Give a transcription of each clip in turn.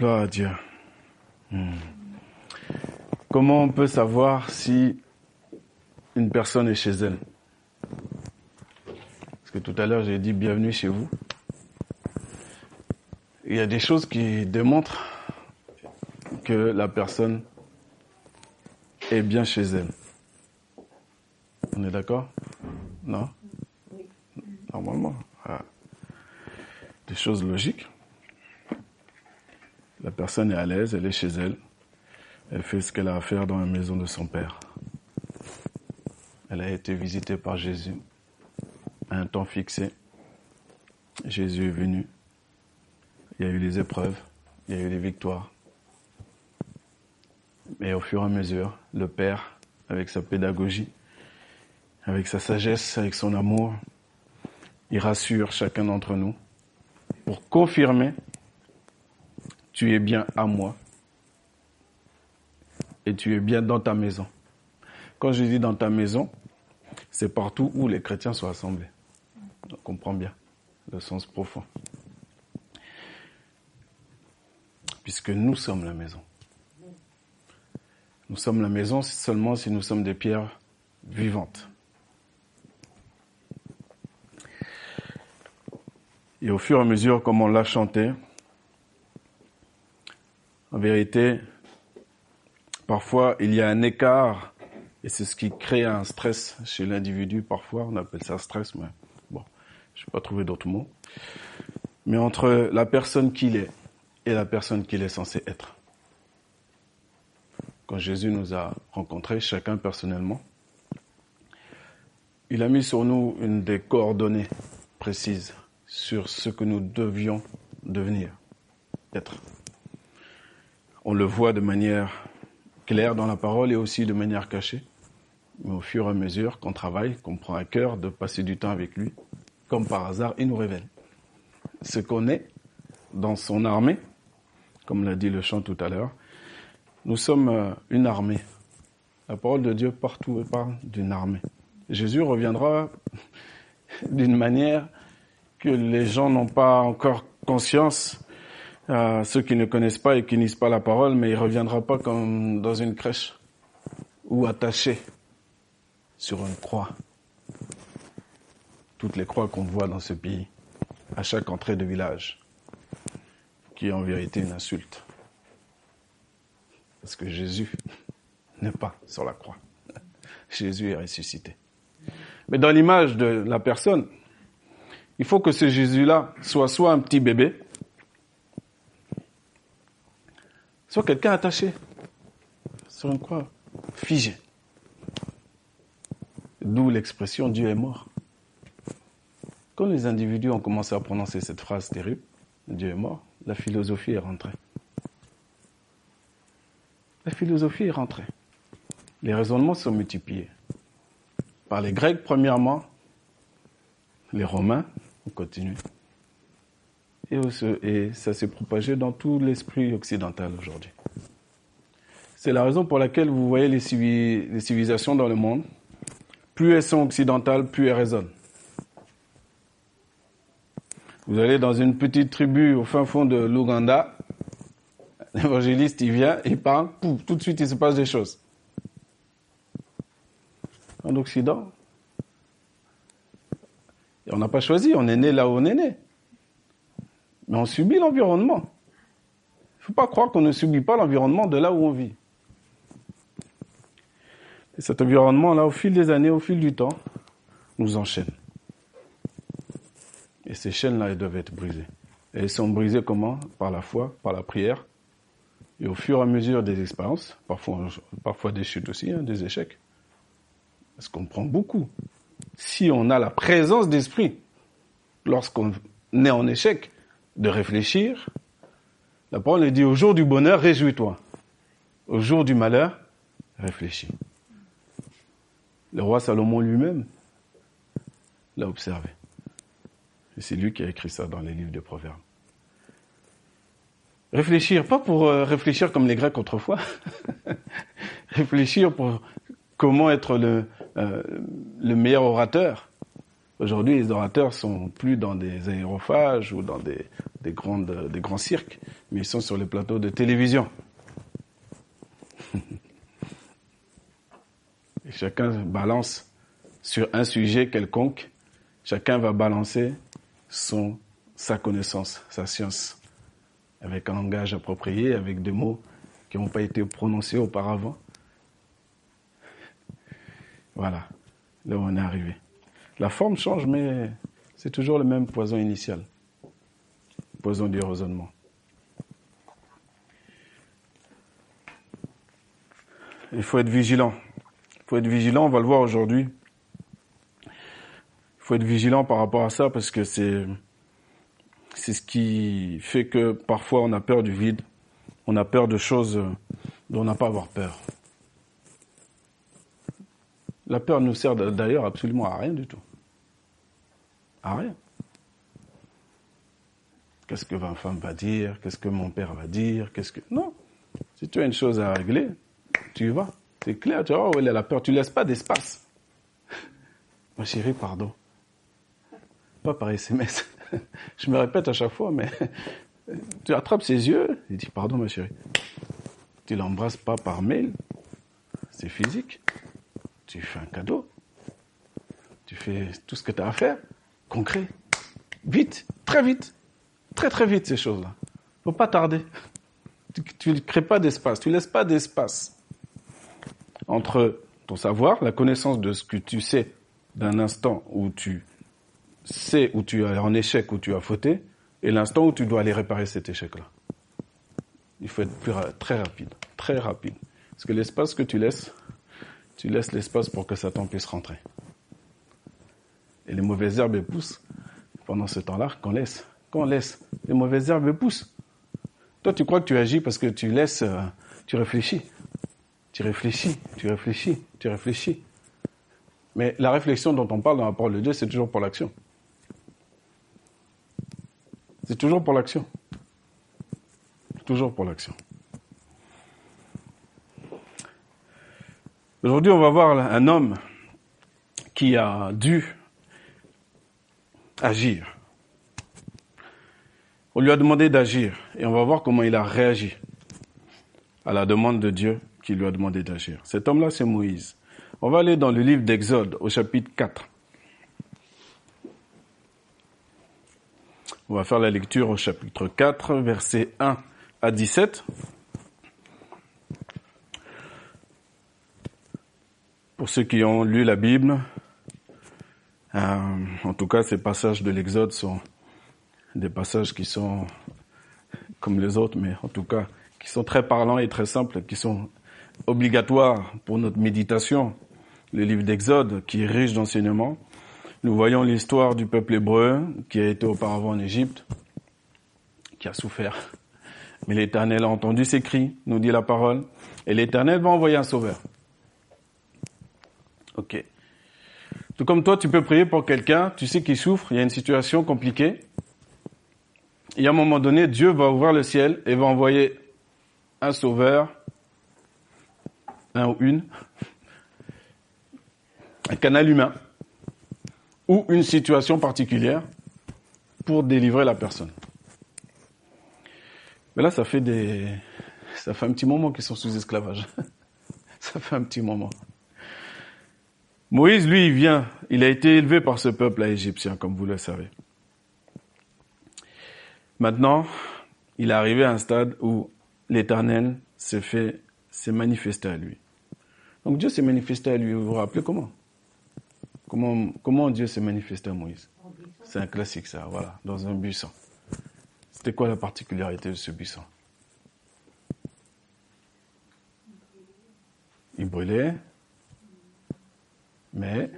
Gloire à Dieu. Hmm. Comment on peut savoir si une personne est chez elle? Parce que tout à l'heure, j'ai dit bienvenue chez vous. Il y a des choses qui démontrent que la personne est bien chez elle. On est d'accord? Non? Normalement. Ah. Des choses logiques. La personne est à l'aise, elle est chez elle. Elle fait ce qu'elle a à faire dans la maison de son Père. Elle a été visitée par Jésus à un temps fixé. Jésus est venu. Il y a eu les épreuves, il y a eu les victoires. Mais au fur et à mesure, le Père, avec sa pédagogie, avec sa sagesse, avec son amour, il rassure chacun d'entre nous pour confirmer tu es bien à moi et tu es bien dans ta maison. Quand je dis dans ta maison, c'est partout où les chrétiens sont assemblés. On comprend bien le sens profond. Puisque nous sommes la maison. Nous sommes la maison seulement si nous sommes des pierres vivantes. Et au fur et à mesure, comme on l'a chanté, en vérité, parfois il y a un écart et c'est ce qui crée un stress chez l'individu. Parfois, on appelle ça stress, mais bon, je vais pas trouver d'autres mots. Mais entre la personne qu'il est et la personne qu'il est censé être. Quand Jésus nous a rencontrés, chacun personnellement, il a mis sur nous une des coordonnées précises sur ce que nous devions devenir, être on le voit de manière claire dans la parole et aussi de manière cachée. Mais au fur et à mesure qu'on travaille, qu'on prend à cœur de passer du temps avec lui, comme par hasard, il nous révèle ce qu'on est dans son armée, comme l'a dit le chant tout à l'heure. Nous sommes euh, une armée. La parole de Dieu partout parle d'une armée. Jésus reviendra d'une manière que les gens n'ont pas encore conscience à ceux qui ne connaissent pas et qui lisent pas la parole, mais il reviendra pas comme dans une crèche ou attaché sur une croix. Toutes les croix qu'on voit dans ce pays, à chaque entrée de village, qui est en vérité une insulte. Parce que Jésus n'est pas sur la croix. Jésus est ressuscité. Mais dans l'image de la personne, il faut que ce Jésus-là soit soit un petit bébé, Soit quelqu'un attaché sur une croix, figé. D'où l'expression Dieu est mort. Quand les individus ont commencé à prononcer cette phrase terrible, Dieu est mort, la philosophie est rentrée. La philosophie est rentrée. Les raisonnements sont multipliés. Par les Grecs, premièrement, les Romains, on continue, et, ça s'est propagé dans tout l'esprit occidental aujourd'hui. C'est la raison pour laquelle vous voyez les, civilisations dans le monde, plus elles sont occidentales, plus elles résonnent. Vous allez dans une petite tribu au fin fond de l'Ouganda, l'évangéliste il vient, il parle, tout de suite il se passe des choses. En Occident, on n'a pas choisi, on est né là où on est né. Mais on subit l'environnement. Il ne faut pas croire qu'on ne subit pas l'environnement de là où on vit. Et cet environnement-là, au fil des années, au fil du temps, nous enchaîne. Et ces chaînes-là, elles doivent être brisées. Et elles sont brisées comment? Par la foi, par la prière. Et au fur et à mesure des expériences, parfois, parfois des chutes aussi, hein, des échecs. Parce qu'on prend beaucoup. Si on a la présence d'esprit lorsqu'on est en échec, de réfléchir. La parole dit au jour du bonheur, réjouis-toi. Au jour du malheur, réfléchis. Le roi Salomon lui-même l'a observé. Et c'est lui qui a écrit ça dans les livres de Proverbes. Réfléchir, pas pour euh, réfléchir comme les Grecs autrefois. réfléchir pour comment être le, euh, le meilleur orateur. Aujourd'hui, les orateurs sont plus dans des aérophages ou dans des, des, grandes, des grands cirques, mais ils sont sur les plateaux de télévision. Et chacun balance sur un sujet quelconque, chacun va balancer son, sa connaissance, sa science, avec un langage approprié, avec des mots qui n'ont pas été prononcés auparavant. Voilà, là où on est arrivé. La forme change, mais c'est toujours le même poison initial, poison du raisonnement. Il faut être vigilant. Il faut être vigilant, on va le voir aujourd'hui. Il faut être vigilant par rapport à ça parce que c'est ce qui fait que parfois on a peur du vide, on a peur de choses dont on n'a pas à avoir peur. La peur nous sert d'ailleurs absolument à rien du tout. À rien. Qu'est-ce que ma femme va dire? Qu'est-ce que mon père va dire? Qu'est-ce que non Si tu as une chose à régler, tu y vas. C'est clair, tu vois où elle est la peur. Tu laisses pas d'espace. Ma chérie, pardon. Pas par SMS. Je me répète à chaque fois, mais tu attrapes ses yeux, il dit pardon ma chérie. Tu l'embrasses pas par mail, c'est physique. Tu fais un cadeau. Tu fais tout ce que tu as à faire, concret. Vite, très vite. Très très vite ces choses-là. Faut pas tarder. Tu ne crées pas d'espace, tu laisses pas d'espace entre ton savoir, la connaissance de ce que tu sais d'un instant où tu sais où tu es en échec, où tu as fauté, et l'instant où tu dois aller réparer cet échec-là. Il faut être très rapide, très rapide. Parce que l'espace que tu laisses, tu laisses l'espace pour que Satan puisse rentrer. Et les mauvaises herbes poussent pendant ce temps-là qu'on laisse. Qu'on laisse, les mauvaises herbes poussent. Toi, tu crois que tu agis parce que tu laisses, euh, tu réfléchis. Tu réfléchis, tu réfléchis, tu réfléchis. Mais la réflexion dont on parle dans la parole de Dieu, c'est toujours pour l'action. C'est toujours pour l'action. Toujours pour l'action. Aujourd'hui, on va voir un homme qui a dû agir. On lui a demandé d'agir et on va voir comment il a réagi à la demande de Dieu qui lui a demandé d'agir. Cet homme-là, c'est Moïse. On va aller dans le livre d'Exode au chapitre 4. On va faire la lecture au chapitre 4, versets 1 à 17. Pour ceux qui ont lu la Bible, en tout cas, ces passages de l'Exode sont des passages qui sont comme les autres, mais en tout cas, qui sont très parlants et très simples, qui sont obligatoires pour notre méditation. Le livre d'Exode, qui est riche d'enseignements. Nous voyons l'histoire du peuple hébreu qui a été auparavant en Égypte, qui a souffert. Mais l'Éternel a entendu ses cris, nous dit la parole, et l'Éternel va envoyer un sauveur. Ok. Tout comme toi, tu peux prier pour quelqu'un, tu sais qu'il souffre, il y a une situation compliquée. Et à un moment donné, Dieu va ouvrir le ciel et va envoyer un sauveur, un ou une, un canal humain, ou une situation particulière pour délivrer la personne. Mais là, ça fait des, ça fait un petit moment qu'ils sont sous esclavage. ça fait un petit moment. Moïse, lui, il vient, il a été élevé par ce peuple égyptien, comme vous le savez. Maintenant, il est arrivé à un stade où l'Éternel s'est fait, s'est manifesté à lui. Donc Dieu s'est manifesté à lui. Vous vous rappelez comment? Comment, comment Dieu s'est manifesté à Moïse? C'est un classique ça, voilà, dans un buisson. C'était quoi la particularité de ce buisson? Il brûlait, mais...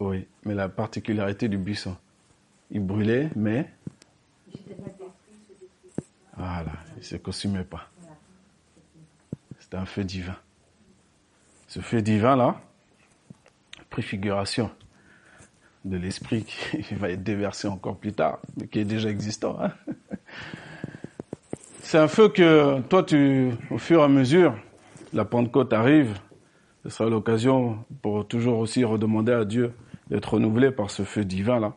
Oui, mais la particularité du buisson, il brûlait, mais... Voilà, il ne se consumait pas. C'était un feu divin. Ce feu divin-là, préfiguration de l'esprit qui va être déversé encore plus tard, mais qui est déjà existant. Hein. C'est un feu que toi, tu, au fur et à mesure, la Pentecôte arrive, ce sera l'occasion pour toujours aussi redemander à Dieu d'être renouvelé par ce feu divin-là.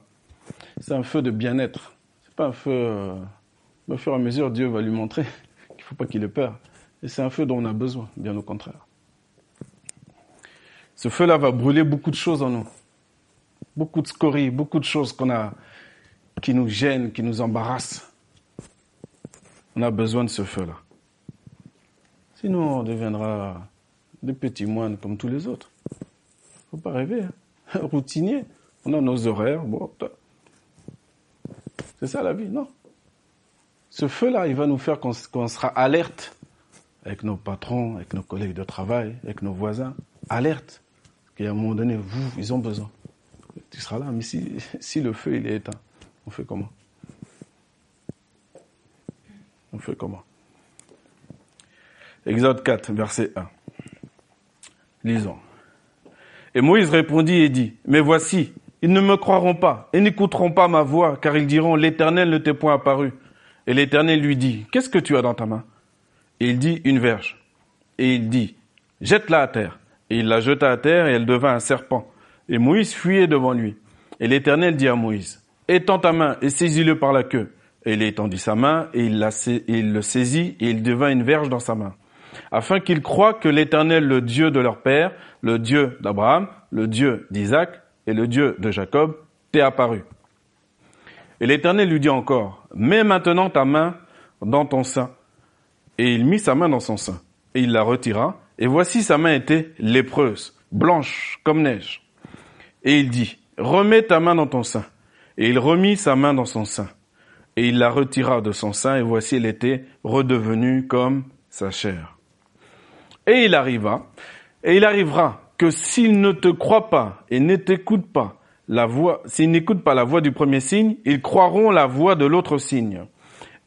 C'est un feu de bien-être. pas un feu. Euh, au fur et à mesure, Dieu va lui montrer qu'il ne faut pas qu'il ait peur. Et c'est un feu dont on a besoin, bien au contraire. Ce feu-là va brûler beaucoup de choses en nous. Beaucoup de scories, beaucoup de choses qu'on a, qui nous gênent, qui nous embarrassent. On a besoin de ce feu-là. Sinon, on deviendra des petits moines comme tous les autres. Faut pas rêver. Hein. Routinier. On a nos horaires. Bon, c'est ça la vie, non? Ce feu-là, il va nous faire qu'on sera alerte avec nos patrons, avec nos collègues de travail, avec nos voisins. Alerte. Qu'à un moment donné, vous, ils ont besoin. Tu seras là, mais si, si le feu il est éteint, on fait comment? On fait comment? Exode 4, verset 1. Lisons. Et Moïse répondit et dit, Mais voici, ils ne me croiront pas et n'écouteront pas ma voix, car ils diront, L'Éternel ne t'est point apparu. Et l'Éternel lui dit, Qu'est-ce que tu as dans ta main? Et il dit, Une verge. Et il dit, Jette-la à terre. Et il la jeta à terre et elle devint un serpent. Et Moïse fuyait devant lui. Et l'Éternel dit à Moïse, Étends ta main et saisis-le par la queue. Et il étendit sa main et il, et il le saisit et il devint une verge dans sa main afin qu'ils croient que l'Éternel, le Dieu de leur père, le Dieu d'Abraham, le Dieu d'Isaac et le Dieu de Jacob, t'est apparu. Et l'Éternel lui dit encore, mets maintenant ta main dans ton sein. Et il mit sa main dans son sein, et il la retira, et voici sa main était lépreuse, blanche comme neige. Et il dit, remets ta main dans ton sein. Et il remit sa main dans son sein. Et il la retira de son sein, et voici elle était redevenue comme sa chair. Et il arriva, et il arrivera que s'il ne te croit pas et ne pas la voix, s'ils n'écoutent pas la voix du premier signe, ils croiront la voix de l'autre signe.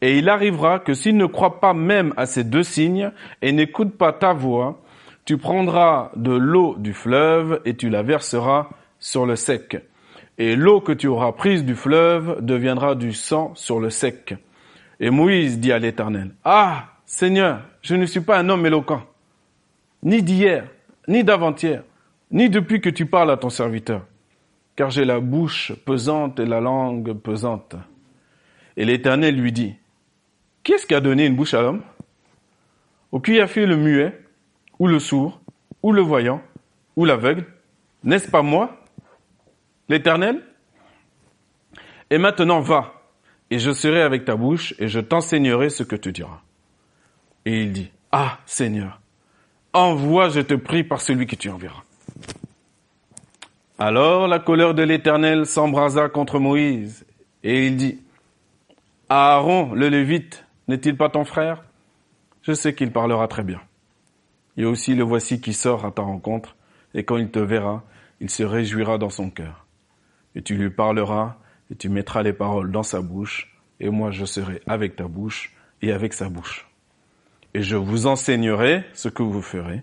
Et il arrivera que s'ils ne croient pas même à ces deux signes et n'écoutent pas ta voix, tu prendras de l'eau du fleuve et tu la verseras sur le sec. Et l'eau que tu auras prise du fleuve deviendra du sang sur le sec. Et Moïse dit à l'Éternel, Ah, Seigneur, je ne suis pas un homme éloquent ni d'hier, ni d'avant-hier, ni depuis que tu parles à ton serviteur, car j'ai la bouche pesante et la langue pesante. Et l'Éternel lui dit, qui est-ce qui a donné une bouche à l'homme? Ou qui a fait le muet, ou le sourd, ou le voyant, ou l'aveugle? N'est-ce pas moi, l'Éternel? Et maintenant va, et je serai avec ta bouche, et je t'enseignerai ce que tu diras. Et il dit, Ah Seigneur, envoie, je te prie, par celui que tu enverras. Alors la colère de l'Éternel s'embrasa contre Moïse, et il dit, Aaron, le Lévite, n'est-il pas ton frère? Je sais qu'il parlera très bien. Et aussi le voici qui sort à ta rencontre, et quand il te verra, il se réjouira dans son cœur. Et tu lui parleras, et tu mettras les paroles dans sa bouche, et moi je serai avec ta bouche et avec sa bouche et je vous enseignerai ce que vous ferez.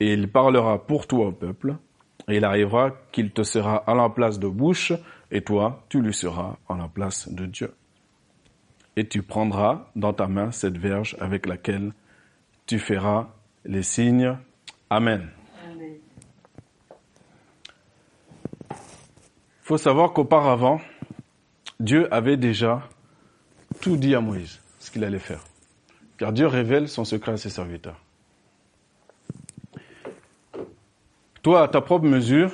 Et il parlera pour toi au peuple, et il arrivera qu'il te sera à la place de bouche, et toi, tu lui seras à la place de Dieu. Et tu prendras dans ta main cette verge avec laquelle tu feras les signes. Amen. Il faut savoir qu'auparavant, Dieu avait déjà tout dit à Moïse, ce qu'il allait faire. Car Dieu révèle son secret à ses serviteurs. Toi, à ta propre mesure,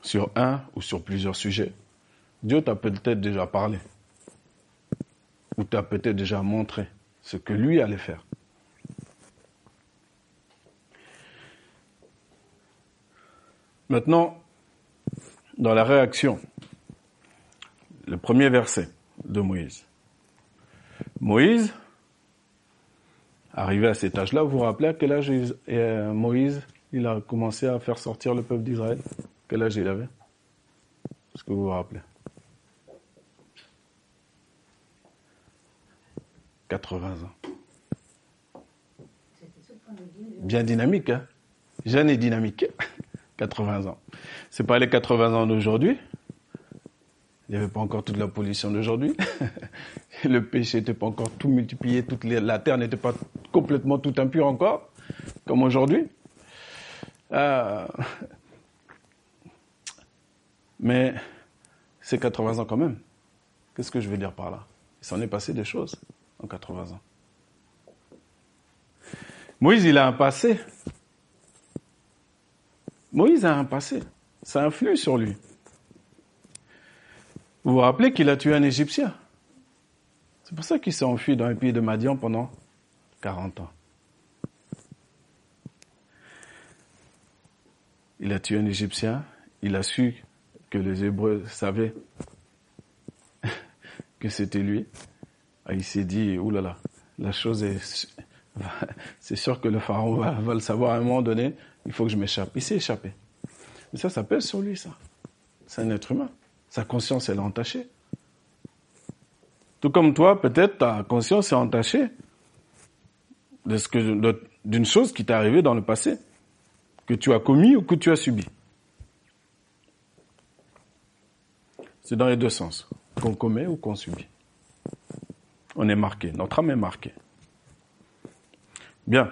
sur un ou sur plusieurs sujets, Dieu t'a peut-être déjà parlé. Ou t'a peut-être déjà montré ce que lui allait faire. Maintenant, dans la réaction, le premier verset de Moïse. Moïse, arrivé à cet âge-là, vous vous rappelez à quel âge euh, Moïse il a commencé à faire sortir le peuple d'Israël? Quel âge il avait? Est-ce que vous vous rappelez? 80 ans. Bien dynamique, hein? Jeune et dynamique. 80 ans. C'est pas les 80 ans d'aujourd'hui, il n'y avait pas encore toute la pollution d'aujourd'hui. le péché n'était pas encore tout multiplié, la terre n'était pas complètement tout impure encore, comme aujourd'hui. Euh, mais c'est 80 ans quand même. Qu'est-ce que je veux dire par là? Il s'en est passé des choses en 80 ans. Moïse, il a un passé. Moïse a un passé. Ça influe sur lui. Vous vous rappelez qu'il a tué un Égyptien? C'est pour ça qu'il s'est enfui dans le pays de Madian pendant 40 ans. Il a tué un Égyptien, il a su que les Hébreux savaient que c'était lui. Ah, il s'est dit, oulala, la chose est, c'est sûr que le pharaon va, le savoir à un moment donné, il faut que je m'échappe. Il s'est échappé. Mais ça, ça pèse sur lui, ça. C'est un être humain. Sa conscience, elle est entachée. Tout comme toi, peut-être ta conscience est entachée d'une chose qui t'est arrivée dans le passé, que tu as commis ou que tu as subi. C'est dans les deux sens, qu'on commet ou qu'on subit. On est marqué, notre âme est marquée. Bien.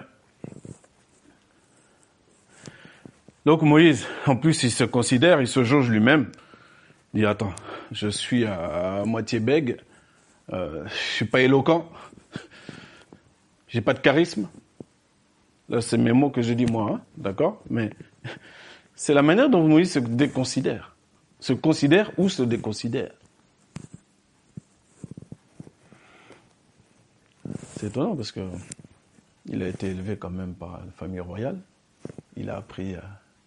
Donc Moïse, en plus, il se considère, il se jauge lui-même. Il dit, attends, je suis à, moitié bègue, euh, je suis pas éloquent, j'ai pas de charisme. Là, c'est mes mots que je dis moi, hein, d'accord? Mais c'est la manière dont Moïse se déconsidère. Se considère ou se déconsidère. C'est étonnant parce que il a été élevé quand même par une famille royale. Il a appris euh,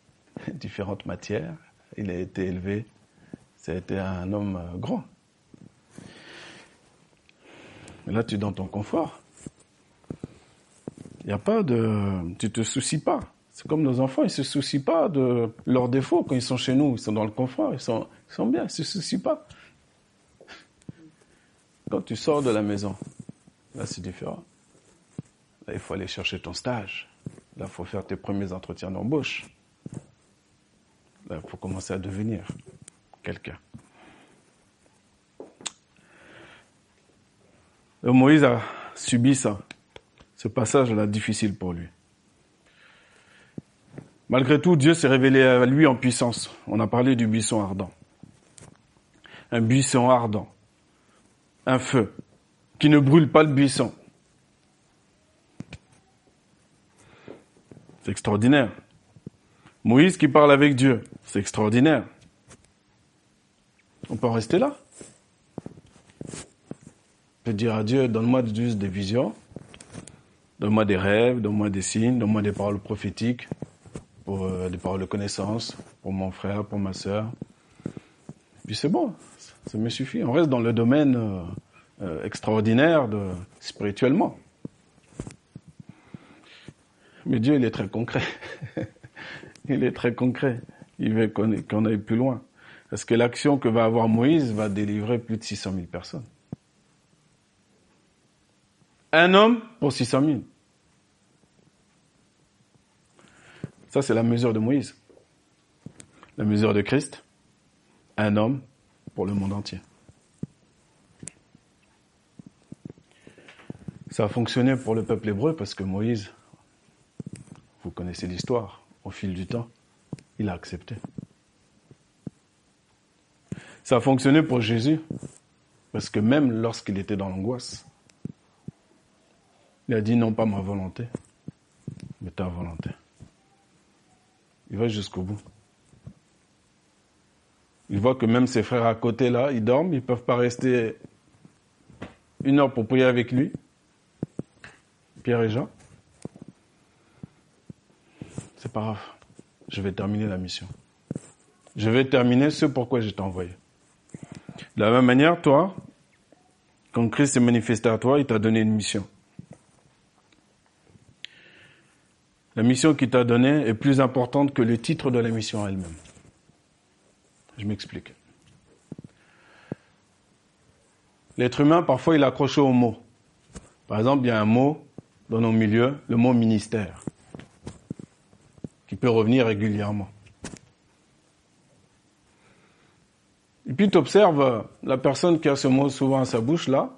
différentes matières. Il a été élevé. Ça a été un homme euh, grand. Mais là, tu es dans ton confort. Il n'y a pas de, tu te soucies pas. C'est comme nos enfants, ils se soucient pas de leurs défauts quand ils sont chez nous. Ils sont dans le confort, ils sont, ils sont bien, ils se soucient pas. Quand tu sors de la maison, là c'est différent. Là, il faut aller chercher ton stage. Là, il faut faire tes premiers entretiens d'embauche. Là, il faut commencer à devenir quelqu'un. Moïse a subi ça, ce passage-là difficile pour lui. Malgré tout, Dieu s'est révélé à lui en puissance. On a parlé du buisson ardent. Un buisson ardent. Un feu qui ne brûle pas le buisson. C'est extraordinaire. Moïse qui parle avec Dieu, c'est extraordinaire. On peut en rester là? On peut dire à Dieu, donne-moi juste des visions, donne-moi des rêves, donne-moi des signes, donne-moi des paroles prophétiques, euh, des paroles de connaissance, pour mon frère, pour ma sœur. Puis c'est bon, ça me suffit. On reste dans le domaine euh, euh, extraordinaire spirituellement. Mais Dieu, il est très concret. il est très concret. Il veut qu'on aille plus loin. Parce que l'action que va avoir Moïse va délivrer plus de 600 000 personnes. Un homme pour 600 000. Ça, c'est la mesure de Moïse. La mesure de Christ, un homme pour le monde entier. Ça a fonctionné pour le peuple hébreu parce que Moïse vous connaissez l'histoire. Au fil du temps, il a accepté. Ça a fonctionné pour Jésus, parce que même lorsqu'il était dans l'angoisse, il a dit non pas ma volonté, mais ta volonté. Il va jusqu'au bout. Il voit que même ses frères à côté là, ils dorment, ils ne peuvent pas rester une heure pour prier avec lui. Pierre et Jean c'est pas grave. Je vais terminer la mission. Je vais terminer ce pourquoi je t'ai envoyé. De la même manière, toi, quand Christ s'est manifesté à toi, il t'a donné une mission. La mission qu'il t'a donnée est plus importante que le titre de la mission elle-même. Je m'explique. L'être humain, parfois, il accroche au mot. Par exemple, il y a un mot dans nos milieux, le mot ministère qui peut revenir régulièrement. Et puis tu observes la personne qui a ce mot souvent à sa bouche là.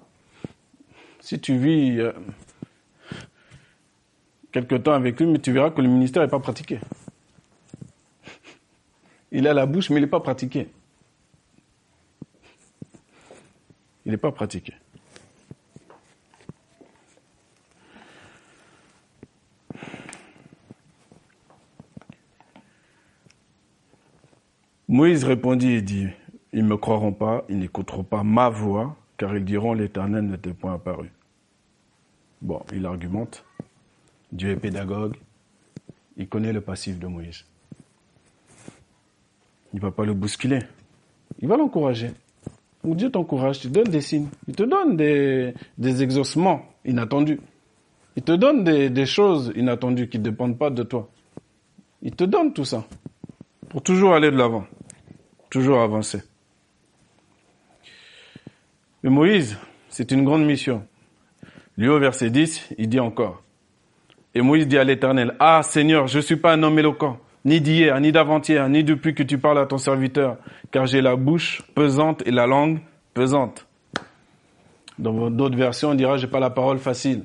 Si tu vis euh, quelque temps avec lui, mais tu verras que le ministère n'est pas pratiqué. Il a la bouche, mais il n'est pas pratiqué. Il n'est pas pratiqué. Moïse répondit et dit, ils ne me croiront pas, ils n'écouteront pas ma voix, car ils diront l'Éternel n'était point apparu. Bon, il argumente. Dieu est pédagogue. Il connaît le passif de Moïse. Il ne va pas le bousculer. Il va l'encourager. Dieu t'encourage, il te donne des signes. Il te donne des, exaucements inattendus. Il te donne des, des choses inattendues qui ne dépendent pas de toi. Il te donne tout ça pour toujours aller de l'avant, toujours avancer. Mais Moïse, c'est une grande mission. Lui, au verset 10, il dit encore. Et Moïse dit à l'Éternel, Ah Seigneur, je ne suis pas un homme éloquent, ni d'hier, ni d'avant-hier, ni depuis que tu parles à ton serviteur, car j'ai la bouche pesante et la langue pesante. Dans d'autres versions, on dira, j'ai pas la parole facile.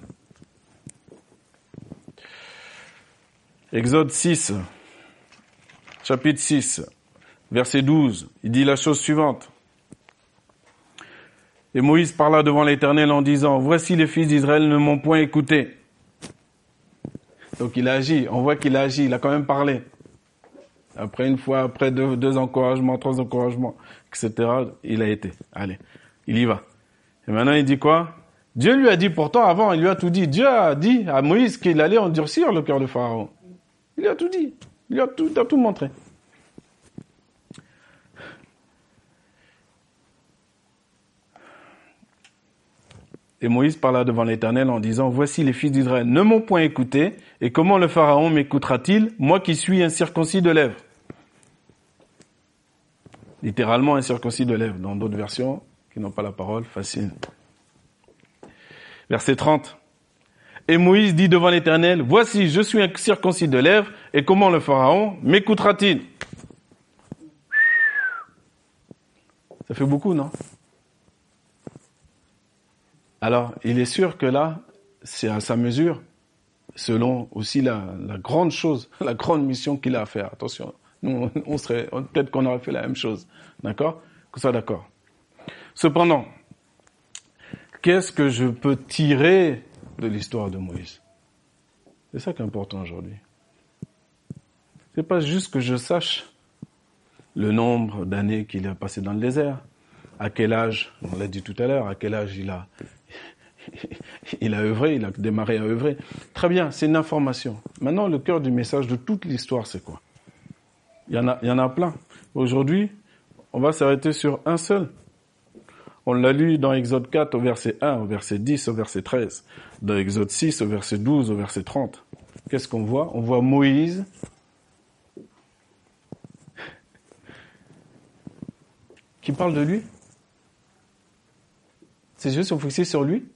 Exode 6, chapitre 6, verset 12, il dit la chose suivante. Et Moïse parla devant l'Éternel en disant, Voici les fils d'Israël ne m'ont point écouté. Donc il agit, on voit qu'il agit, il a quand même parlé. Après une fois, après deux, encouragements, trois encouragements, etc., il a été. Allez, il y va. Et maintenant il dit quoi? Dieu lui a dit pourtant avant, il lui a tout dit. Dieu a dit à Moïse qu'il allait endurcir le cœur de Pharaon. Il lui a tout dit. Il lui a tout, a tout montré. Et Moïse parla devant l'Éternel en disant, Voici les fils d'Israël ne m'ont point écouté, et comment le Pharaon m'écoutera-t-il, moi qui suis un circoncis de lèvres? Littéralement un circoncis de lèvres, dans d'autres versions qui n'ont pas la parole, facile. Verset 30. Et Moïse dit devant l'Éternel, Voici, je suis un circoncis de lèvres, et comment le Pharaon m'écoutera-t-il? Ça fait beaucoup, non? Alors, il est sûr que là, c'est à sa mesure, selon aussi la, grande chose, la grande mission qu'il a à faire. Attention, nous, on serait, peut-être qu'on aurait fait la même chose. D'accord? Que soit d'accord. Cependant, qu'est-ce que je peux tirer de l'histoire de Moïse? C'est ça qui est important aujourd'hui. C'est pas juste que je sache le nombre d'années qu'il a passé dans le désert, à quel âge, on l'a dit tout à l'heure, à quel âge il a il a œuvré, il a démarré à œuvrer. Très bien, c'est une information. Maintenant, le cœur du message de toute l'histoire, c'est quoi? Il y, en a, il y en a plein. Aujourd'hui, on va s'arrêter sur un seul. On l'a lu dans Exode 4 au verset 1, au verset 10, au verset 13, dans Exode 6 au verset 12, au verset 30. Qu'est-ce qu'on voit? On voit Moïse qui parle de lui? C'est juste sont fixés sur lui?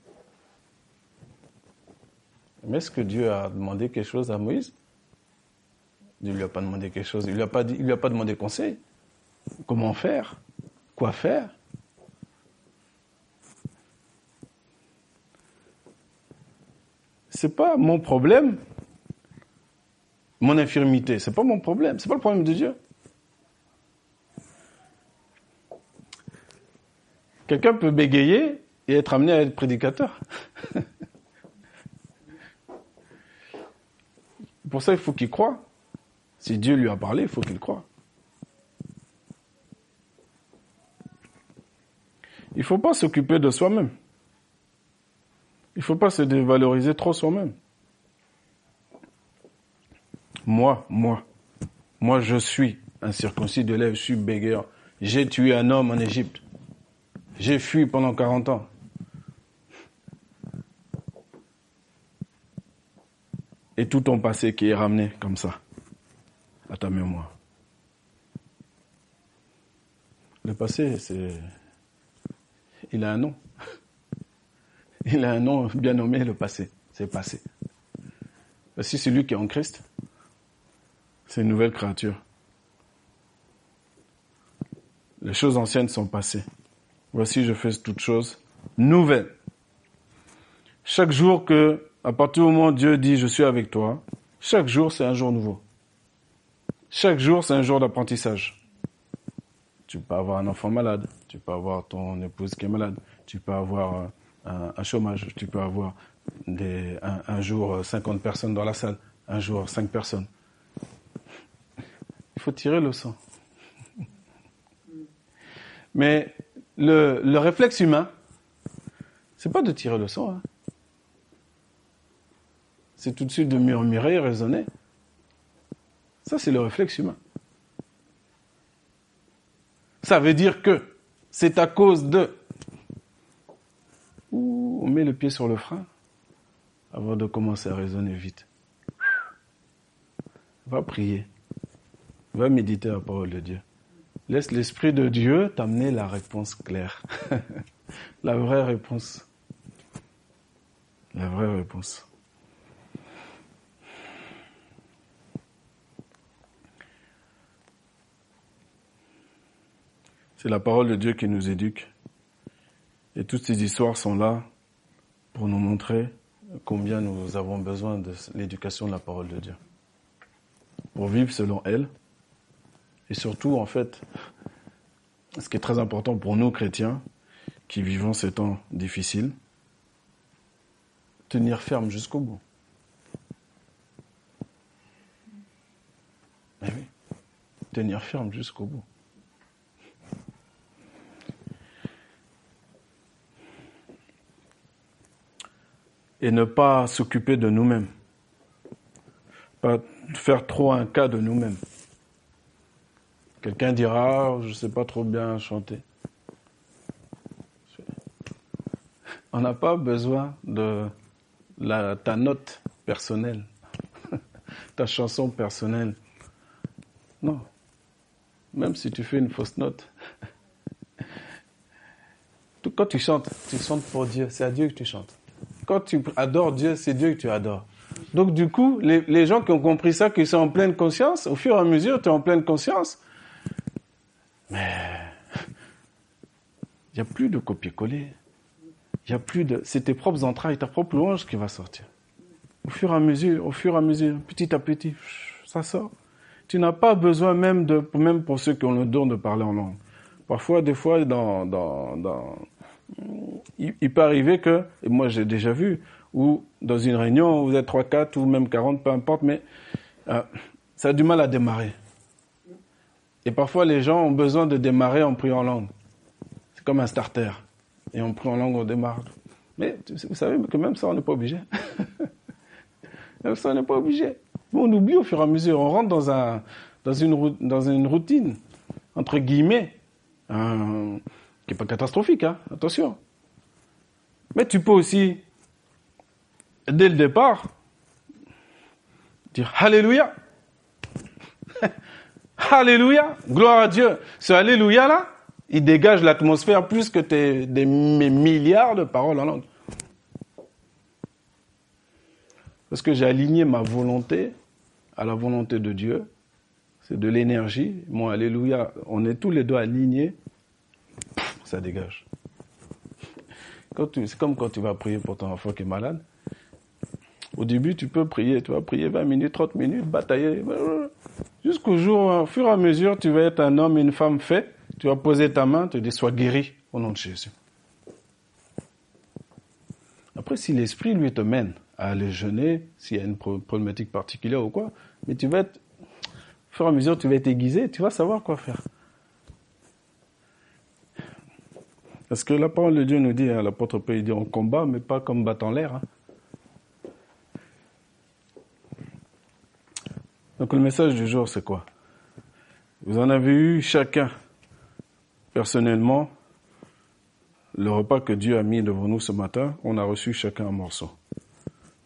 Mais est-ce que Dieu a demandé quelque chose à Moïse? Dieu ne lui a pas demandé quelque chose. Il lui a pas lui a pas demandé conseil. Comment faire? Quoi faire? C'est pas mon problème. Mon infirmité, c'est pas mon problème. C'est pas le problème de Dieu. Quelqu'un peut bégayer et être amené à être prédicateur. Pour ça, il faut qu'il croie. Si Dieu lui a parlé, il faut qu'il croie. Il ne faut pas s'occuper de soi-même. Il ne faut pas se dévaloriser trop soi-même. Moi, moi, moi je suis un circoncis de lèvres, je suis bégueur. J'ai tué un homme en Égypte. J'ai fui pendant 40 ans. Et tout ton passé qui est ramené comme ça à ta mémoire. Le passé, c'est. Il a un nom. Il a un nom bien nommé, le passé. C'est passé. Si c'est qui est en Christ, c'est une nouvelle créature. Les choses anciennes sont passées. Voici, je fais toutes choses nouvelles. Chaque jour que à partir du moment où Dieu dit je suis avec toi, chaque jour c'est un jour nouveau. Chaque jour c'est un jour d'apprentissage. Tu peux avoir un enfant malade, tu peux avoir ton épouse qui est malade, tu peux avoir un, chômage, tu peux avoir des, un, jour 50 personnes dans la salle, un jour 5 personnes. Il faut tirer le sang. Mais le, le réflexe humain, c'est pas de tirer le sang. Hein. C'est tout de suite de murmurer, raisonner. Ça, c'est le réflexe humain. Ça veut dire que c'est à cause de on met le pied sur le frein avant de commencer à raisonner vite. Va prier. Va méditer la parole de Dieu. Laisse l'Esprit de Dieu t'amener la réponse claire. la vraie réponse. La vraie réponse. C'est la parole de Dieu qui nous éduque. Et toutes ces histoires sont là pour nous montrer combien nous avons besoin de l'éducation de la parole de Dieu. Pour vivre selon elle. Et surtout, en fait, ce qui est très important pour nous chrétiens, qui vivons ces temps difficiles, tenir ferme jusqu'au bout. Tenir ferme jusqu'au bout. Et ne pas s'occuper de nous-mêmes. Pas faire trop un cas de nous-mêmes. Quelqu'un dira, je ne sais pas trop bien chanter. On n'a pas besoin de la, ta note personnelle, ta chanson personnelle. Non. Même si tu fais une fausse note. Quand tu chantes, tu chantes pour Dieu. C'est à Dieu que tu chantes quand tu adores Dieu, c'est Dieu que tu adores. Donc du coup, les, gens qui ont compris ça, qui sont en pleine conscience, au fur et à mesure, tu es en pleine conscience. Mais il n'y a plus de copier-coller. Il a plus de... C'est tes propres entrailles, ta propre louange qui va sortir. Au fur et à mesure, au fur et à mesure, petit à petit, ça sort. Tu n'as pas besoin même de, même pour ceux qui ont le don de parler en langue. Parfois, des fois, dans, dans, il, peut arriver que, et moi j'ai déjà vu, ou dans une réunion, vous êtes 3, 4 ou même 40, peu importe, mais euh, ça a du mal à démarrer. Et parfois les gens ont besoin de démarrer en priant en langue. C'est comme un starter. Et on prie en langue, on démarre. Mais vous savez que même ça, on n'est pas obligé. même ça, on n'est pas obligé. on oublie au fur et à mesure. On rentre dans, un, dans, une, dans une routine, entre guillemets qui n'est pas catastrophique, hein, attention. Mais tu peux aussi, dès le départ, dire Alléluia. Alléluia, gloire à Dieu. Ce Alléluia là, il dégage l'atmosphère plus que tes, des milliards de paroles en langue. Parce que j'ai aligné ma volonté à la volonté de Dieu. C'est de l'énergie. Mon Alléluia, on est tous les deux alignés ça dégage. C'est comme quand tu vas prier pour ton enfant qui est malade. Au début, tu peux prier, tu vas prier 20 minutes, 30 minutes, batailler. Jusqu'au jour, au fur et à mesure, tu vas être un homme et une femme fait. Tu vas poser ta main, te dire, sois guéri au nom de Jésus. Après, si l'esprit, lui, te mène à aller jeûner, s'il y a une problématique particulière ou quoi, mais tu vas être, au fur et à mesure, tu vas être aiguisé, tu vas savoir quoi faire. Parce que la parole de Dieu nous dit, hein, l'apôtre Paul dit, on combat, mais pas comme battant l'air. Hein. Donc le message du jour, c'est quoi? Vous en avez eu chacun, personnellement, le repas que Dieu a mis devant nous ce matin, on a reçu chacun un morceau.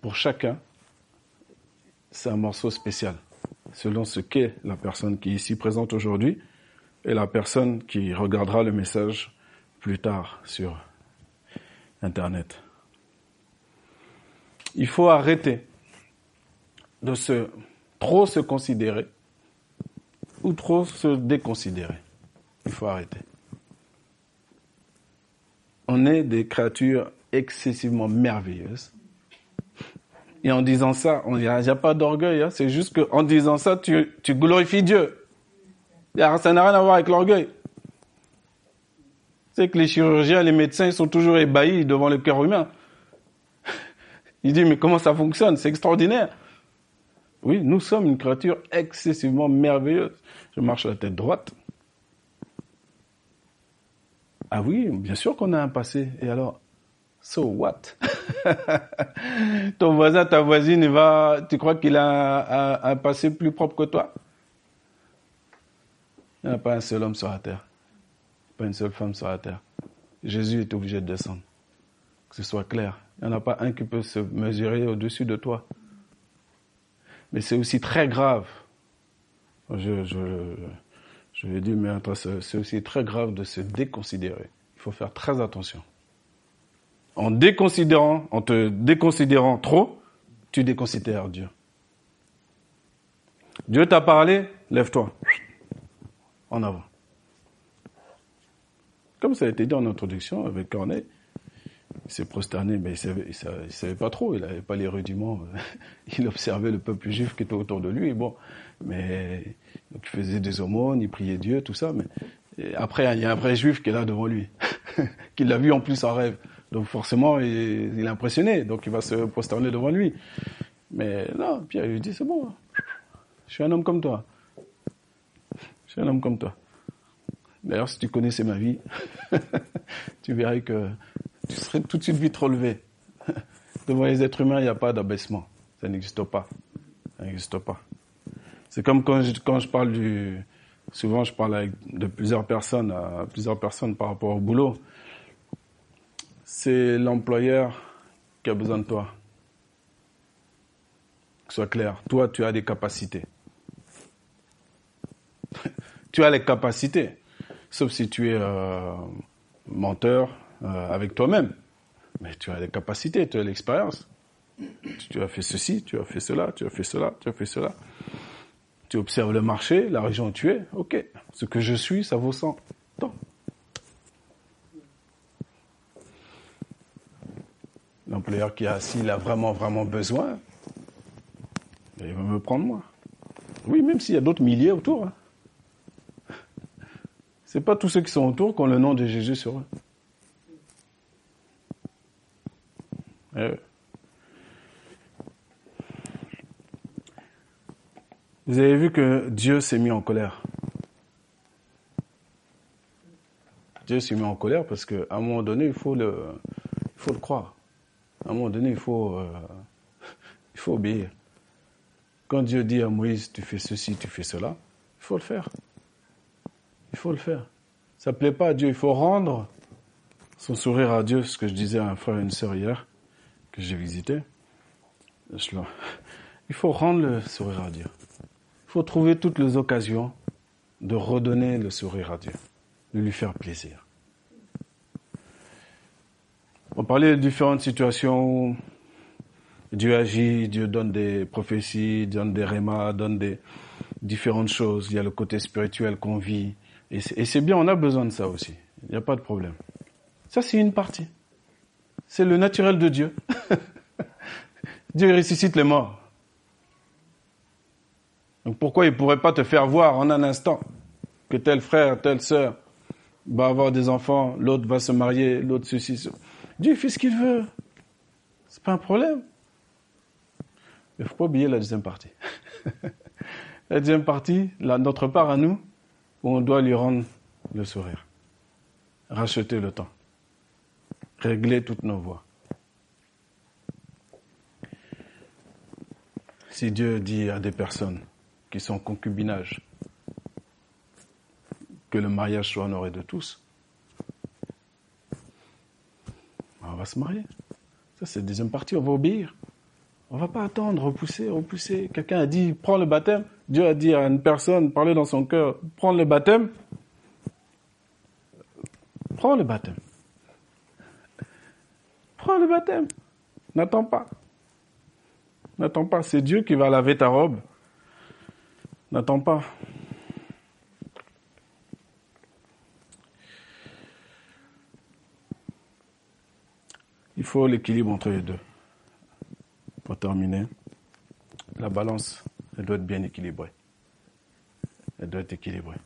Pour chacun, c'est un morceau spécial, selon ce qu'est la personne qui est ici présente aujourd'hui et la personne qui regardera le message plus tard sur Internet. Il faut arrêter de se trop se considérer ou trop se déconsidérer. Il faut arrêter. On est des créatures excessivement merveilleuses. Et en disant ça, il n'y a, pas d'orgueil. Hein. C'est juste qu'en disant ça, tu, tu glorifies Dieu. Ça n'a rien à voir avec l'orgueil. C'est que les chirurgiens, les médecins, ils sont toujours ébahis devant le cœur humain. Il dit, mais comment ça fonctionne? C'est extraordinaire. Oui, nous sommes une créature excessivement merveilleuse. Je marche la tête droite. Ah oui, bien sûr qu'on a un passé. Et alors, so what? Ton voisin, ta voisine, va, tu crois qu'il a un, passé plus propre que toi? Il n'y a pas un seul homme sur la terre, pas une seule femme sur la terre. Jésus est obligé de descendre, que ce soit clair. Il n'y en a pas un qui peut se mesurer au-dessus de toi. Mais c'est aussi très grave. Je, je, je dire, mais c'est aussi très grave de se déconsidérer. Il faut faire très attention. En déconsidérant, en te déconsidérant trop, tu déconsidères Dieu. Dieu t'a parlé, lève-toi. En avant. Comme ça a été dit en introduction avec Corneille, il s'est prosterné, mais il il savait, pas trop, il n'avait pas les rudiments. il observait le peuple juif qui était autour de lui, bon, mais il faisait des aumônes, il priait Dieu, tout ça. Mais après, il y a un vrai juif qui est là devant lui, qui l'a vu en plus en rêve. Donc forcément, il, est impressionné, donc il va se prosterner devant lui. Mais non, Pierre lui dit, c'est bon, je suis un homme comme toi. Je suis un homme comme toi. D'ailleurs, si tu connaissais ma vie, tu verrais que tu serais tout de suite vite relevé. Devant les êtres humains, il n'y a pas d'abaissement. Ça n'existe pas. Ça n'existe pas. C'est comme quand je, quand je parle du... Souvent, je parle avec de plusieurs personnes, à plusieurs personnes par rapport au boulot c'est l'employeur qui a besoin de toi. Que soit clair. Toi, tu as des capacités. tu as les capacités. Sauf si tu es euh, menteur euh, avec toi-même. Mais tu as les capacités, tu as l'expérience. Tu as fait ceci, tu as fait cela, tu as fait cela, tu as fait cela. Tu observes le marché, la région où tu es. Ok, ce que je suis, ça vaut 100. l'employeur qui a, s'il a vraiment, vraiment besoin, il va me prendre moi. Oui, même s'il y a d'autres milliers autour. Hein. C'est pas tous ceux qui sont autour qui ont le nom de Jésus sur eux. Eh Vous avez vu que Dieu s'est mis en colère. Dieu s'est mis en colère parce qu'à un moment donné, il faut le, il faut le croire. À un moment donné, il faut, euh, il faut obéir. Quand Dieu dit à Moïse, tu fais ceci, tu fais cela, il faut le faire. Il faut le faire. Ça ne plaît pas à Dieu, il faut rendre son sourire à Dieu, ce que je disais à un frère et une sœur hier, que j'ai visité. Il faut rendre le sourire à Dieu. Il faut trouver toutes les occasions de redonner le sourire à Dieu, de lui faire plaisir. On parlait de différentes situations où Dieu agit, Dieu donne des prophéties, donne des rémas, donne des différentes choses. Il y a le côté spirituel qu'on vit. Et c'est bien, on a besoin de ça aussi. Il n'y a pas de problème. Ça, c'est une partie. C'est le naturel de Dieu. Dieu ressuscite les morts. Donc pourquoi il ne pourrait pas te faire voir en un instant que tel frère, telle sœur va avoir des enfants, l'autre va se marier, l'autre ceci, Dieu fait ce qu'il veut. C'est pas un problème. Il ne faut pas oublier la deuxième partie. la deuxième partie, notre part à nous, on doit lui rendre le sourire. Racheter le temps. Régler toutes nos voies. Si Dieu dit à des personnes qui sont en concubinage que le mariage soit honoré de tous, on va se marier. Ça, c'est la deuxième partie, on va obéir. On va pas attendre, repousser, repousser. Quelqu'un a dit, prends le baptême. Dieu a dit à une personne, parler dans son cœur, prends le baptême. Prends le baptême. Prends le baptême. N'attends pas. N'attends pas, c'est Dieu qui va laver ta robe. N'attends pas. Il faut l'équilibre entre les deux. Pour terminer, la balance, elle doit être bien équilibrée. Elle doit être équilibrée.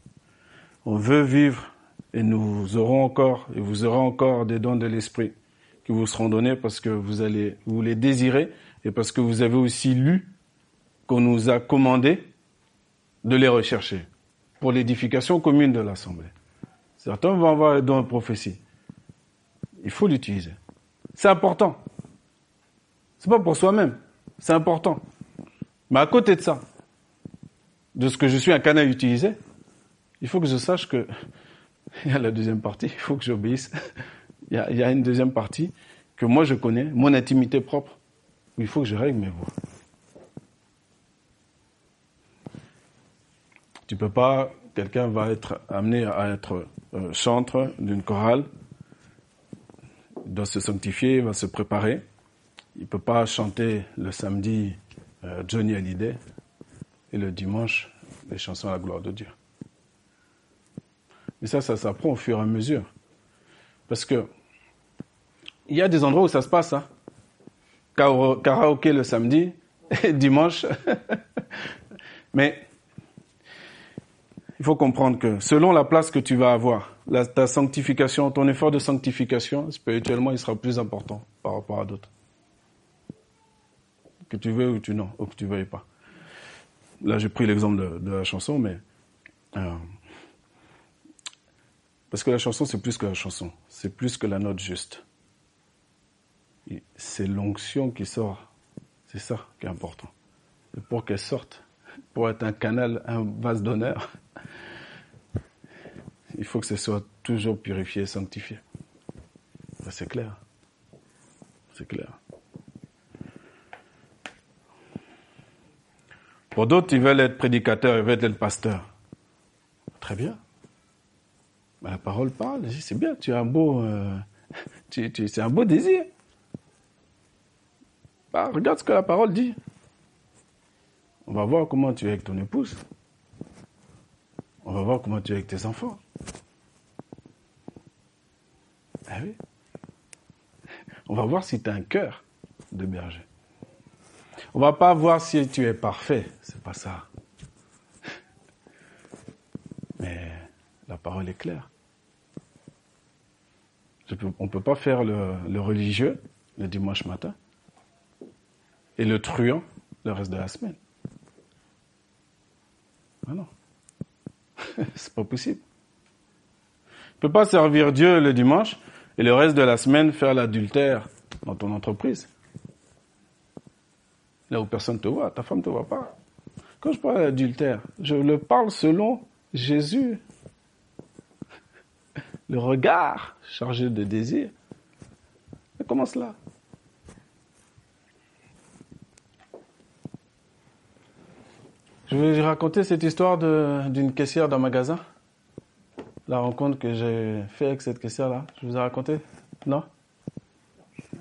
On veut vivre Et nous aurons encore, et vous aurez encore des dons de l'esprit qui vous seront donnés parce que vous allez, vous les désirez et parce que vous avez aussi lu qu'on nous a commandé de les rechercher pour l'édification commune de l'Assemblée. Certains vont avoir un don de prophétie. Il faut l'utiliser. C'est important. C'est pas pour soi-même. C'est important. Mais à côté de ça, de ce que je suis un canal utilisé, il faut que je sache que il y a la deuxième partie, il faut que j'obéisse. Il y, a, une deuxième partie que moi je connais, mon intimité propre, il faut que je règle mes voix. Tu peux pas, quelqu'un va être amené à être euh, chantre d'une chorale, il doit se sanctifier, il va se préparer. Il peut pas chanter le samedi euh, Johnny Hallyday et le dimanche les chansons à la gloire de Dieu. Mais ça, ça s'apprend au fur et à mesure. Parce que il y a des endroits où ça se passe. Hein. Karaoké le samedi et dimanche. Mais il faut comprendre que selon la place que tu vas avoir, ta sanctification, ton effort de sanctification, spirituellement, il sera plus important par rapport à d'autres. Que tu veux ou tu non, ou que tu veuilles pas. Là, j'ai pris l'exemple de, la chanson, mais euh, parce que la chanson, c'est plus que la chanson, c'est plus que la note juste. C'est l'onction qui sort. C'est ça qui est important. Et pour qu'elle sorte, pour être un canal, un vase d'honneur, il faut que ce soit toujours purifié et sanctifié. C'est clair. C'est clair. Pour d'autres, ils veulent être prédicateurs, ils veulent être pasteurs. Très bien. la parole parle. C'est bien, tu as un beau, euh, c'est un beau désir. Bah, regarde ce que la parole dit. On va voir comment tu es avec ton épouse. On va voir comment tu es avec tes enfants. Ah oui. On va voir si tu as un cœur de berger. On va pas voir si tu es parfait, c'est pas ça. Mais la parole est claire. on ne peut pas faire le, religieux le dimanche matin et le truand le reste de la semaine. Ah non. c'est pas possible. Tu peux pas servir Dieu le dimanche et le reste de la semaine faire l'adultère dans ton entreprise. Là où personne ne te voit, ta femme ne te voit pas. Quand je parle d'adultère, je le parle selon Jésus. Le regard chargé de désir. Mais comment cela Je vais raconter cette histoire d'une caissière d'un magasin. La rencontre que j'ai fait avec cette caissière-là. Je vous ai raconté? Non?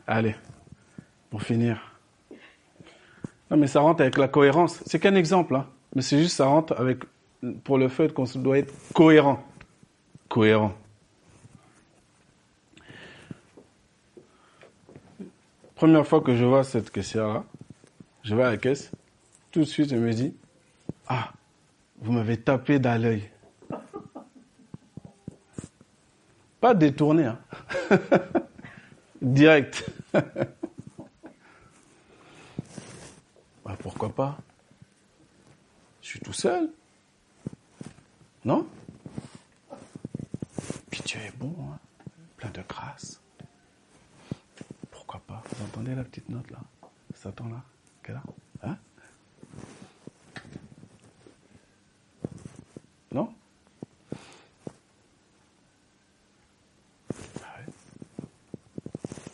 Allez, pour finir. Non, mais ça rentre avec la cohérence. C'est qu'un exemple, hein. Mais c'est juste, ça rentre avec, pour le fait qu'on doit être cohérent. Cohérent. Première fois que je vois cette caissière-là, je vais à la caisse, tout de suite, je me dis, ah, vous m'avez tapé dans l'œil. Pas détourné, hein. Direct. Bah, pourquoi pas? Je suis tout seul. Non? Puis est bon, hein. Plein de grâce. Pourquoi pas? Vous entendez la petite note là? Satan là? Qu'est là Hein? Non? Ah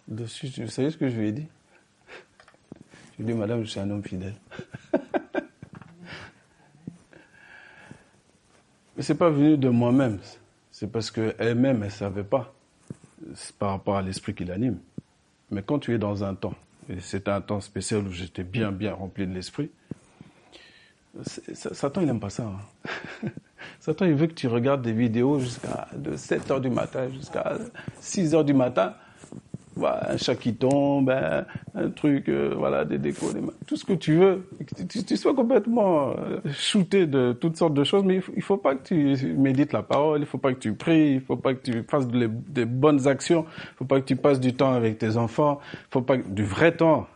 Dessus, vous savez ce que je lui ai dit? Ai dit, madame, je suis un homme fidèle. Mais c'est pas venu de moi-même. C'est parce qu'elle-même, elle ne savait pas. Par rapport à l'esprit qui l'anime. Mais quand tu es dans un temps, et c'était un temps spécial où j'étais bien, bien rempli de l'esprit, Satan, il n'aime pas ça. Hein. Satan, il veut que tu regardes des vidéos jusqu'à de 7 heures du matin jusqu'à 6 heures du matin un chat qui tombe, un, truc, euh, voilà, des décos, tout ce que tu veux. Tu, tu, sois complètement euh, shooté de toutes sortes de choses, mais il faut, faut pas que tu médites la parole, il faut pas que tu pries, il faut pas que tu fasses des bonnes actions, il faut pas que tu passes du temps avec tes enfants, il faut pas du vrai temps,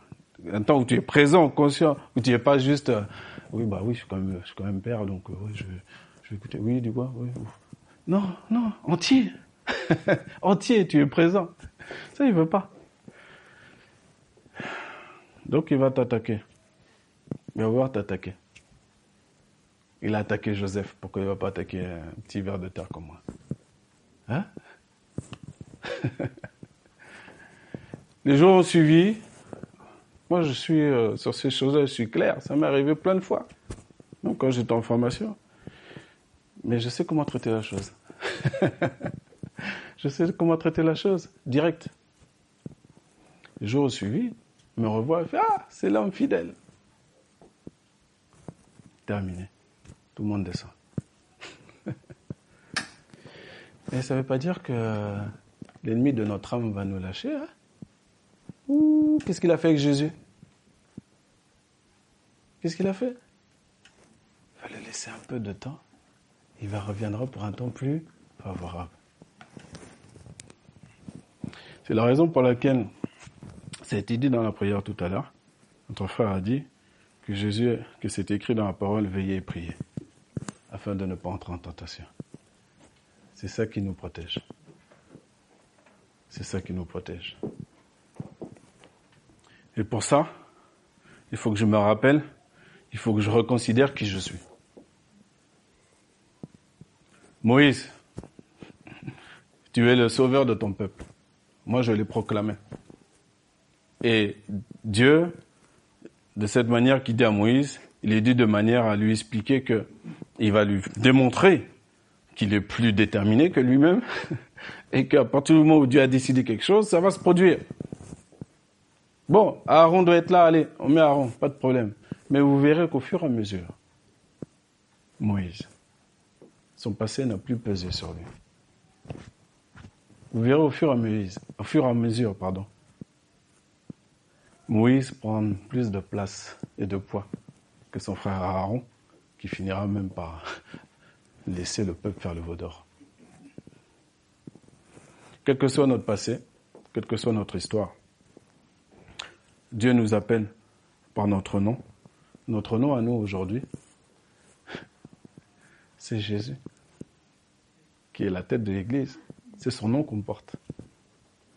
un temps où tu es présent, conscient, où tu es pas juste, euh, oui bah oui, je suis quand même, je suis quand même père, donc oui, je, je vais écouter, oui, du quoi, oui. Non, non, entier, entier, tu es présent. Ça, il veut pas. Donc, il va t'attaquer. Il va voir t'attaquer. Il a attaqué Joseph. Pourquoi il ne va pas attaquer un petit ver de terre comme moi? Hein? Les jours ont suivi. Moi, je suis euh, sur ces choses-là, je suis clair. Ça m'est arrivé plein de fois. Donc, quand j'étais en formation. Mais je sais comment traiter la chose. je sais comment traiter la chose, direct. Le jour suivi, me revoit et fait Ah, c'est l'homme fidèle. Terminé. Tout le monde descend. Mais ça ne veut pas dire que l'ennemi de notre âme va nous lâcher. Hein qu'est-ce qu'il a fait avec Jésus? Qu'est-ce qu'il a fait? Il va le laisser un peu de temps. Il va reviendra pour un temps plus favorable. C'est la raison pour laquelle ça a été dit dans la prière tout à l'heure. Notre frère a dit que Jésus, que c'est écrit dans la parole, veillez et priez, afin de ne pas entrer en tentation. C'est ça qui nous protège. C'est ça qui nous protège. Et pour ça, il faut que je me rappelle, il faut que je reconsidère qui je suis. Moïse, tu es le sauveur de ton peuple. Moi, je l'ai proclamé. Et Dieu, de cette manière qu'il dit à Moïse, il est dit de manière à lui expliquer que il va lui démontrer qu'il est plus déterminé que lui-même et qu'à partir du moment où Dieu a décidé quelque chose, ça va se produire. Bon, Aaron doit être là, allez, on met Aaron, pas de problème. Mais vous verrez qu'au fur et à mesure, Moïse, son passé n'a plus pesé sur lui. Vous verrez au fur et à mesure, au fur et à mesure pardon, Moïse prend plus de place et de poids que son frère Aaron, qui finira même par laisser le peuple faire le veau. Quel que soit notre passé, quelle que soit notre histoire, Dieu nous appelle par notre nom. Notre nom à nous aujourd'hui, c'est Jésus, qui est la tête de l'Église. C'est son nom qu'on porte.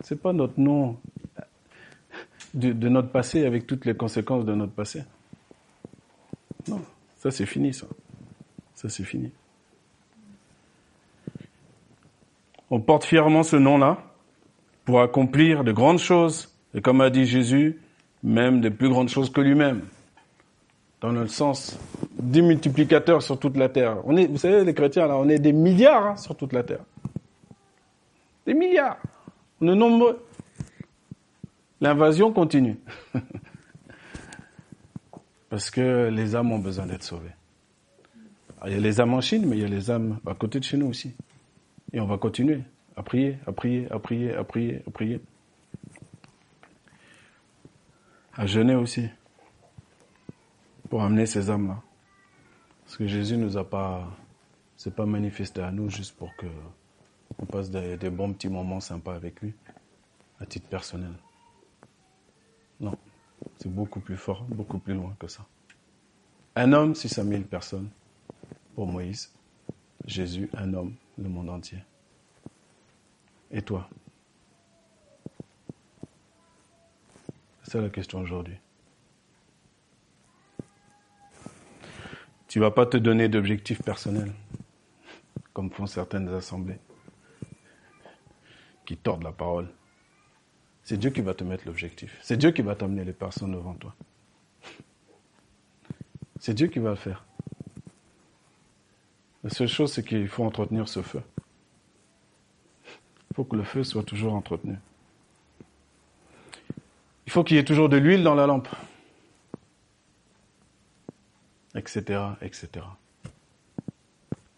C'est pas notre nom de, de, notre passé avec toutes les conséquences de notre passé. Non, ça c'est fini, ça. Ça c'est fini. On porte fièrement ce nom-là pour accomplir de grandes choses, et comme a dit Jésus, même des plus grandes choses que lui-même. Dans le sens des multiplicateurs sur toute la terre. On est, vous savez, les chrétiens, là, on est des milliards hein, sur toute la terre. Des milliards. On est nombreux. L'invasion continue. Parce que les âmes ont besoin d'être sauvées. il y a les âmes en Chine, mais il y a les âmes à côté de chez nous aussi. Et on va continuer à prier, à prier, à prier, à prier, à prier. À jeûner aussi. Pour amener ces âmes-là. Parce que Jésus nous a pas, c'est pas manifesté à nous juste pour que on passe des, bons petits moments sympas avec lui, à titre personnel. Non, c'est beaucoup plus fort, beaucoup plus loin que ça. Un homme, 600 000 personnes. Pour Moïse, Jésus, un homme, le monde entier. Et toi? C'est la question aujourd'hui. Tu vas pas te donner d'objectifs personnels, comme font certaines assemblées qui tordent la parole. C'est Dieu qui va te mettre l'objectif. C'est Dieu qui va t'amener les personnes devant toi. C'est Dieu qui va le faire. La seule chose, c'est qu'il faut entretenir ce feu. Il faut que le feu soit toujours entretenu. Il faut qu'il y ait toujours de l'huile dans la lampe. Etc., etc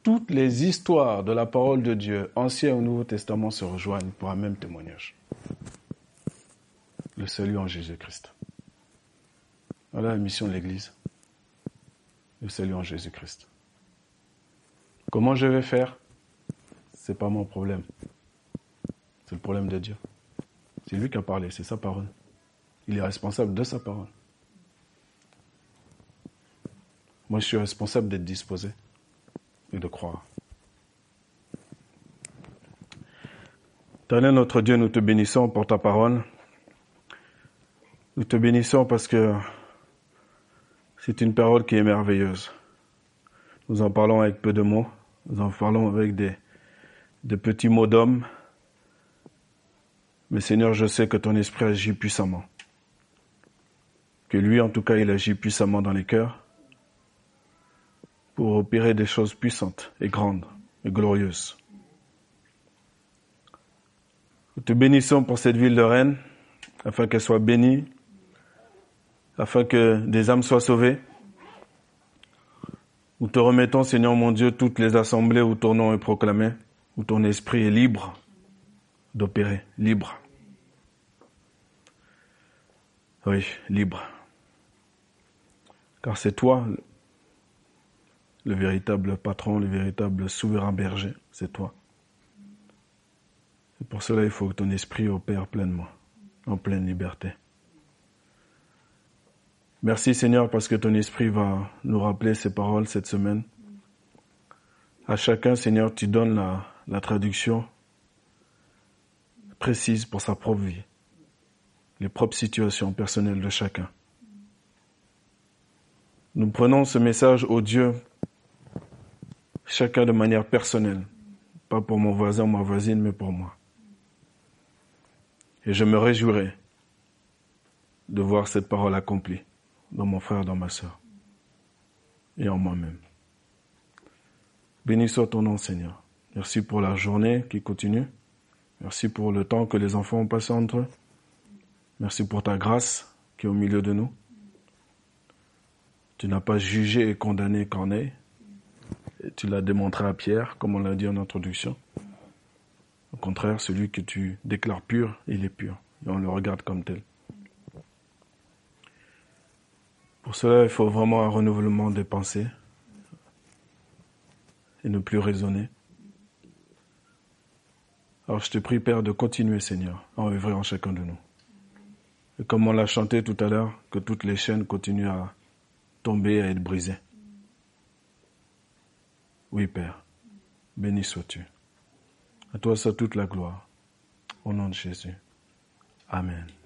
toutes les histoires de la parole de Dieu, Ancien ou Nouveau Testament, se rejoignent pour un même témoignage. Le salut en Jésus-Christ. Voilà la mission de l'Église. Le salut en Jésus-Christ. Comment je vais faire? C'est pas mon problème. C'est le problème de Dieu. C'est lui qui a parlé, c'est sa parole. Il est responsable de sa parole. Moi, je suis responsable d'être disposé et de croire. Éternel notre Dieu, nous te bénissons pour ta parole. Nous te bénissons parce que c'est une parole qui est merveilleuse. Nous en parlons avec peu de mots. Nous en parlons avec des, des petits mots d'homme. Mais Seigneur, je sais que ton esprit agit puissamment. Que lui, en tout cas, il agit puissamment dans les cœurs pour opérer des choses puissantes et grandes et glorieuses. Nous te bénissons pour cette ville de Rennes, afin qu'elle soit bénie, afin que des âmes soient sauvées. Nous te remettons, Seigneur mon Dieu, toutes les assemblées où ton nom est proclamé, où ton esprit est libre d'opérer, libre. Oui, libre. Car c'est toi le véritable patron, le véritable souverain berger, c'est toi. Et pour cela, il faut que ton esprit opère pleinement, en pleine liberté. Merci Seigneur parce que ton esprit va nous rappeler ces paroles cette semaine. À chacun, Seigneur, tu donnes la, traduction précise pour sa propre vie, les propres situations personnelles de chacun. Nous prenons ce message au Dieu chacun de manière personnelle, pas pour mon voisin ou ma voisine, mais pour moi. Et je me réjouirai de voir cette parole accomplie dans mon frère, dans ma soeur et en moi-même. Béni soit ton nom, Seigneur. Merci pour la journée qui continue. Merci pour le temps que les enfants ont passé entre eux. Merci pour ta grâce qui est au milieu de nous. Tu n'as pas jugé et condamné Corneille, tu l'as démontré à Pierre, comme on l'a dit en introduction. Au contraire, celui que tu déclares pur, il est pur. Et on le regarde comme tel. Pour cela, il faut vraiment un renouvellement des pensées et ne plus raisonner. Alors je te prie, Père, de continuer, Seigneur, à œuvrer en chacun de nous. Et comme on l'a chanté tout à l'heure, que toutes les chaînes continuent à tomber, à être brisées. Oui, Père, béni sois-tu. À toi soit toute la gloire. Au nom de Jésus. Amen.